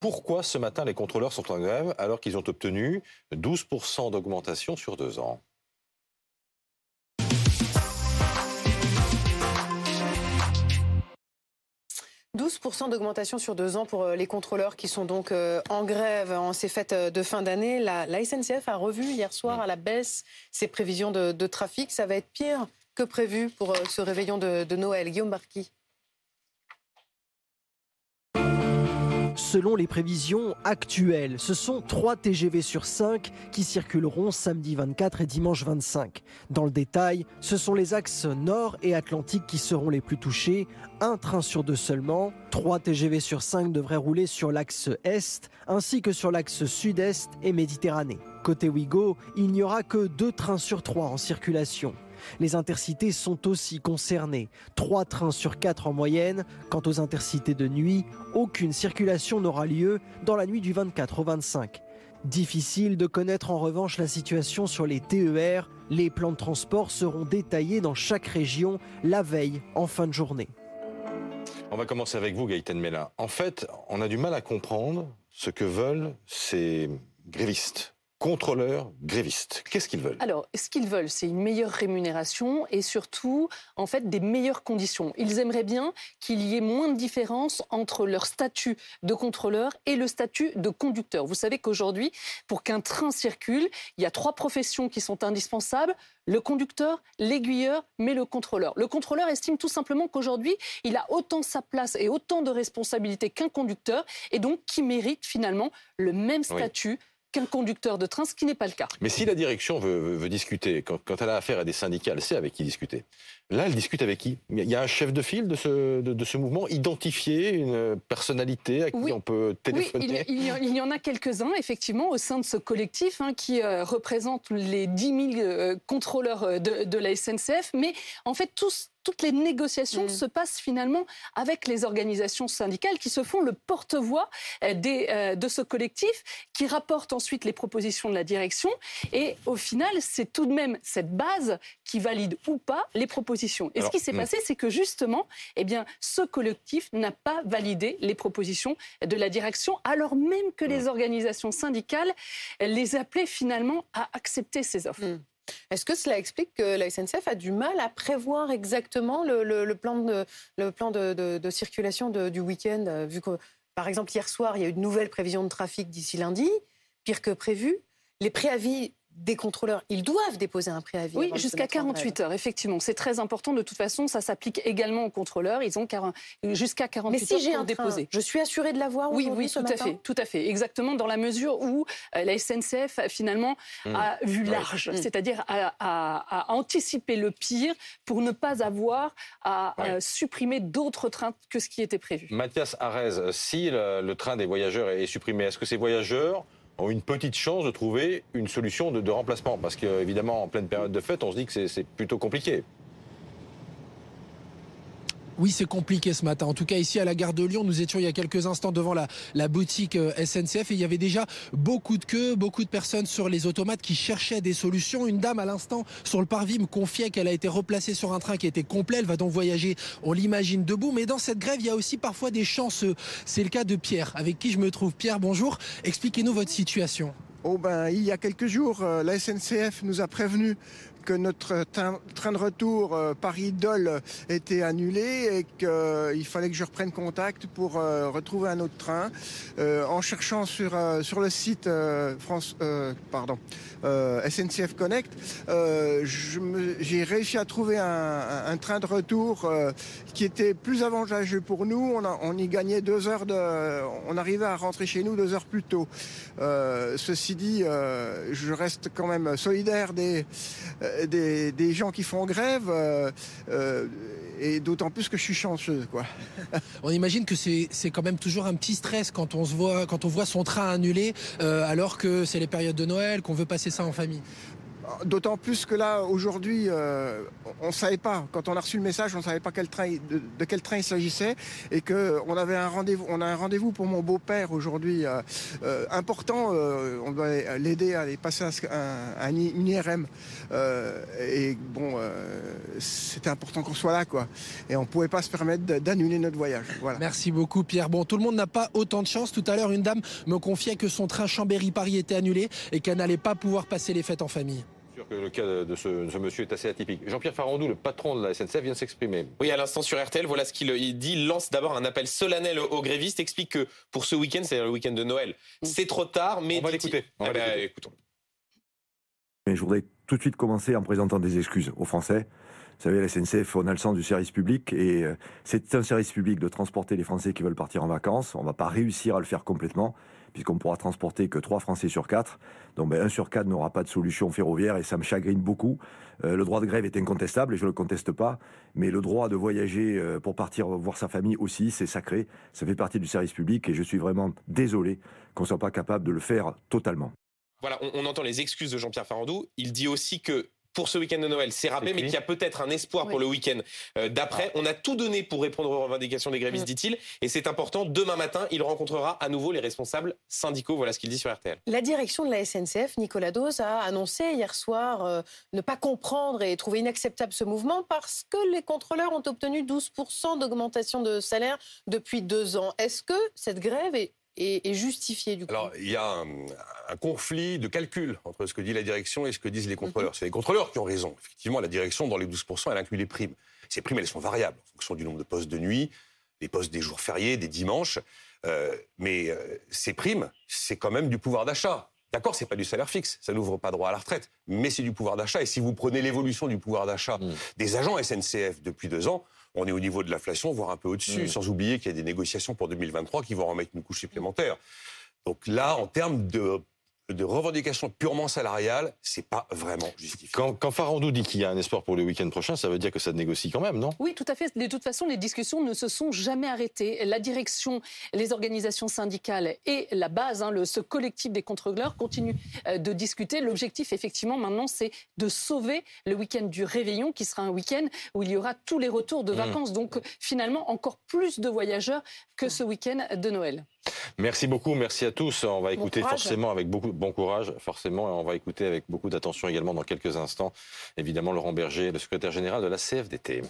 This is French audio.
Pourquoi ce matin les contrôleurs sont en grève alors qu'ils ont obtenu 12% d'augmentation sur deux ans? 12% d'augmentation sur deux ans pour euh, les contrôleurs qui sont donc euh, en grève en ces fêtes euh, de fin d'année. La, SNCF a revu hier soir à la baisse ses prévisions de, trafic. Ça va être pire que prévu pour ce réveillon de, de Noël. Guillaume Barqui. Selon les prévisions actuelles, ce sont 3 TGV sur 5 qui circuleront samedi 24 et dimanche 25. Dans le détail, ce sont les axes nord et atlantique qui seront les plus touchés, un train sur deux seulement. 3 TGV sur 5 devraient rouler sur l'axe est ainsi que sur l'axe sud-est et Méditerranée. Côté Ouigo, il n'y aura que 2 trains sur 3 en circulation. Les intercités sont aussi concernées. Trois trains sur quatre en moyenne. Quant aux intercités de nuit, aucune circulation n'aura lieu dans la nuit du 24 au 25. Difficile de connaître en revanche la situation sur les TER. Les plans de transport seront détaillés dans chaque région la veille en fin de journée. On va commencer avec vous, Gaëtan Mélin. En fait, on a du mal à comprendre ce que veulent ces grévistes contrôleurs grévistes. Qu'est-ce qu'ils veulent? Alors, ce qu'ils veulent, c'est une meilleure rémunération et surtout, en fait, des meilleures conditions. Ils aimeraient bien qu'il y ait moins de différence entre leur statut de contrôleur et le statut de conducteur. Vous savez qu'aujourd'hui, pour qu'un train circule, il y a trois professions qui sont indispensables le conducteur, l'aiguilleur, mais le contrôleur. Le contrôleur estime tout simplement qu'aujourd'hui, il a autant sa place et autant de responsabilités qu'un conducteur, et donc qui mérite finalement le même statut qu'un conducteur de train, ce qui n'est pas le cas. Mais si la direction veut, discuter, quand, elle a affaire à des syndicats, elle sait avec qui discuter. Là, elle discute avec qui? Il y a un chef de file de ce, de, ce mouvement, identifié, une personnalité à qui on peut téléphoner? Oui, il, y en a quelques-uns, effectivement, au sein de ce collectif hein, qui euh, représente les 10 000 euh, contrôleurs euh, de, de, la SNCF. Mais en fait, tous toutes les négociations mm. se passent finalement avec les organisations syndicales qui se font le porte-voix euh, euh, de ce collectif, qui rapporte ensuite les propositions de la direction. Et au final, c'est tout de même cette base qui valide ou pas les propositions. Et ce qui s'est mm. passé, c'est que justement, eh bien, ce collectif n'a pas validé les propositions de la direction, alors même que les mm. organisations syndicales les appelaient finalement à accepter ces offres. Est-ce que cela explique que la SNCF a du mal à prévoir exactement le, plan, de, de, circulation du week-end, euh, vu que, par exemple, hier soir, il y a eu une nouvelle prévision de trafic d'ici lundi, pire que prévu. Les préavis des contrôleurs, ils doivent déposer un préavis. Oui, jusqu'à 48 heures, effectivement. C'est très important. De toute façon, ça s'applique également aux contrôleurs. Ils ont jusqu'à 48 Mais si heures pour un déposer. je suis assuré de l'avoir Oui, oui, tout à fait, tout à fait. Exactement, dans la mesure où euh, la SNCF finalement mmh. a vu large, mmh. c'est-à-dire a, anticipé le pire pour ne pas avoir à euh, supprimer d'autres trains que ce qui était prévu. Mathias Arez, si le train des voyageurs est supprimé, est-ce que ces voyageurs ont une petite chance de trouver une solution de, remplacement. Parce qu'évidemment, en pleine période de fête, on se dit que c'est plutôt compliqué. Oui, c'est compliqué ce matin. En tout cas, ici à la gare de Lyon, nous étions il y a quelques instants devant la, boutique euh, SNCF et il y avait déjà beaucoup de queues, beaucoup de personnes sur les automates qui cherchaient des solutions. Une dame à l'instant sur le parvis me confiait qu'elle a été replacée sur un train qui était complet. Elle va donc voyager, on l'imagine, debout. Mais dans cette grève, il y a aussi parfois des chanceux. C'est le cas de Pierre, avec qui je me trouve. Pierre, bonjour. Expliquez-nous votre situation. Oh ben, il y a quelques jours, euh, la SNCF nous a prévenu que notre train de retour euh, Paris-Dole était annulé et qu'il euh, fallait que je reprenne contact pour euh, retrouver un autre train. en cherchant sur, sur le site France, pardon, SNCF Connect, j'ai réussi à trouver un, train de retour qui était plus avantageux pour nous. On, on, y gagnait deux heures de, on arrivait à rentrer chez nous deux heures plus tôt. ceci dit, je reste quand même solidaire des euh, des, gens qui font grève. Euh, euh, et d'autant plus que je suis chanceuse, quoi. on imagine que c'est quand même toujours un petit stress quand on se voit quand on voit son train annulé, alors que c'est les périodes de Noël, qu'on veut passer ça en famille. D'autant plus que là, aujourd'hui, euh, on ne savait pas. Quand on a reçu le message, on ne savait pas de, quel train il s'agissait. Et qu'on avait un rendez-vous. A un rendez-vous pour mon beau-père aujourd'hui euh, euh, important. on doit l'aider à aller passer un, une IRM. et bon, c'était important qu'on soit là, quoi. Et on ne pouvait pas se permettre d'annuler notre voyage. Voilà. Merci beaucoup, Pierre. Bon, tout le monde n'a pas autant de chance. Tout à l'heure, une dame me confiait que son train Chambéry-Paris était annulé et qu'elle n'allait pas pouvoir passer les fêtes en famille que le cas de ce, monsieur est assez atypique. Jean-Pierre Farandou, le patron de la SNCF, vient de s'exprimer. Oui, à l'instant sur RTL, voilà ce qu'il dit. Il lance d'abord un appel solennel aux grévistes, explique que pour ce week-end, c'est-à-dire le week-end de Noël, mm. c'est trop tard, mais... On va l'écouter. Eh ben, écoutons. je voudrais tout de suite commencer en présentant des excuses aux Français. Vous savez, la SNCF, on a le sens du service public et euh, c'est un service public de transporter les Français qui veulent partir en vacances. On ne va pas réussir à le faire complètement puisqu'on pourra transporter que 3 Français sur 4. Donc ben, un sur 4 n'aura pas de solution ferroviaire et ça me chagrine beaucoup. Euh, le droit de grève est incontestable et je ne le conteste pas, mais le droit de voyager euh, pour partir voir sa famille aussi, c'est sacré. Ça fait partie du service public et je suis vraiment désolé qu'on ne soit pas capable de le faire totalement. Voilà, on, on entend les excuses de Jean-Pierre Farandou. Il dit aussi que pour ce week-end de Noël. C'est râpé, mais qu'il y a peut-être un espoir pour le week-end euh, d'après. Ah. On a tout donné pour répondre aux revendications des grévistes, mm. dit-il. Et c'est important. Demain matin, il rencontrera à nouveau les responsables syndicaux. Voilà ce qu'il dit sur RTL. La direction de la SNCF, Nicolas Dose, a annoncé hier soir euh, ne pas comprendre et trouver inacceptable ce mouvement parce que les contrôleurs ont obtenu 12% d'augmentation de salaire depuis deux ans. Est-ce que cette grève est est, justifié du coup Alors, il y a un, conflit de calcul entre ce que dit la direction et ce que disent les contrôleurs. Mhm. C'est les contrôleurs qui ont raison. Effectivement, la direction, dans les 12%, elle inclut les primes. Ces primes, elles sont variables en fonction du nombre de postes de nuit, des postes des jours fériés, des dimanches. Euh, mais euh, ces primes, c'est quand même du pouvoir d'achat. D'accord, c'est pas du salaire fixe, ça n'ouvre pas droit à la retraite, mais c'est du pouvoir d'achat. Et si vous prenez l'évolution du pouvoir d'achat mhm. des agents SNCF depuis deux ans, on est au niveau de l'inflation, voire un peu au-dessus, mm. sans oublier qu'il y a des négociations pour 2023 qui vont remettre une couche supplémentaire. Donc là, en termes de de revendications purement salariales, c'est pas vraiment justifié. Quand, quand Farandou dit qu'il y a un espoir pour le week-end prochain, ça veut dire que ça négocie quand même, non? Oui, tout à fait. De toute façon, les discussions ne se sont jamais arrêtées. La direction, les organisations syndicales et la base, hein, le, ce collectif des contrôleurs continuent euh, de discuter. L'objectif, effectivement, maintenant, c'est de sauver le week-end du réveillon, qui sera un week-end où il y aura tous les retours de mmh. vacances. Donc, finalement, encore plus de voyageurs que ce week-end de Noël. Merci beaucoup, merci à tous. On va écouter forcément avec beaucoup de bon courage, forcément, et on va écouter avec beaucoup d'attention également dans quelques instants, évidemment, Laurent Berger, le secrétaire général de la CFDT.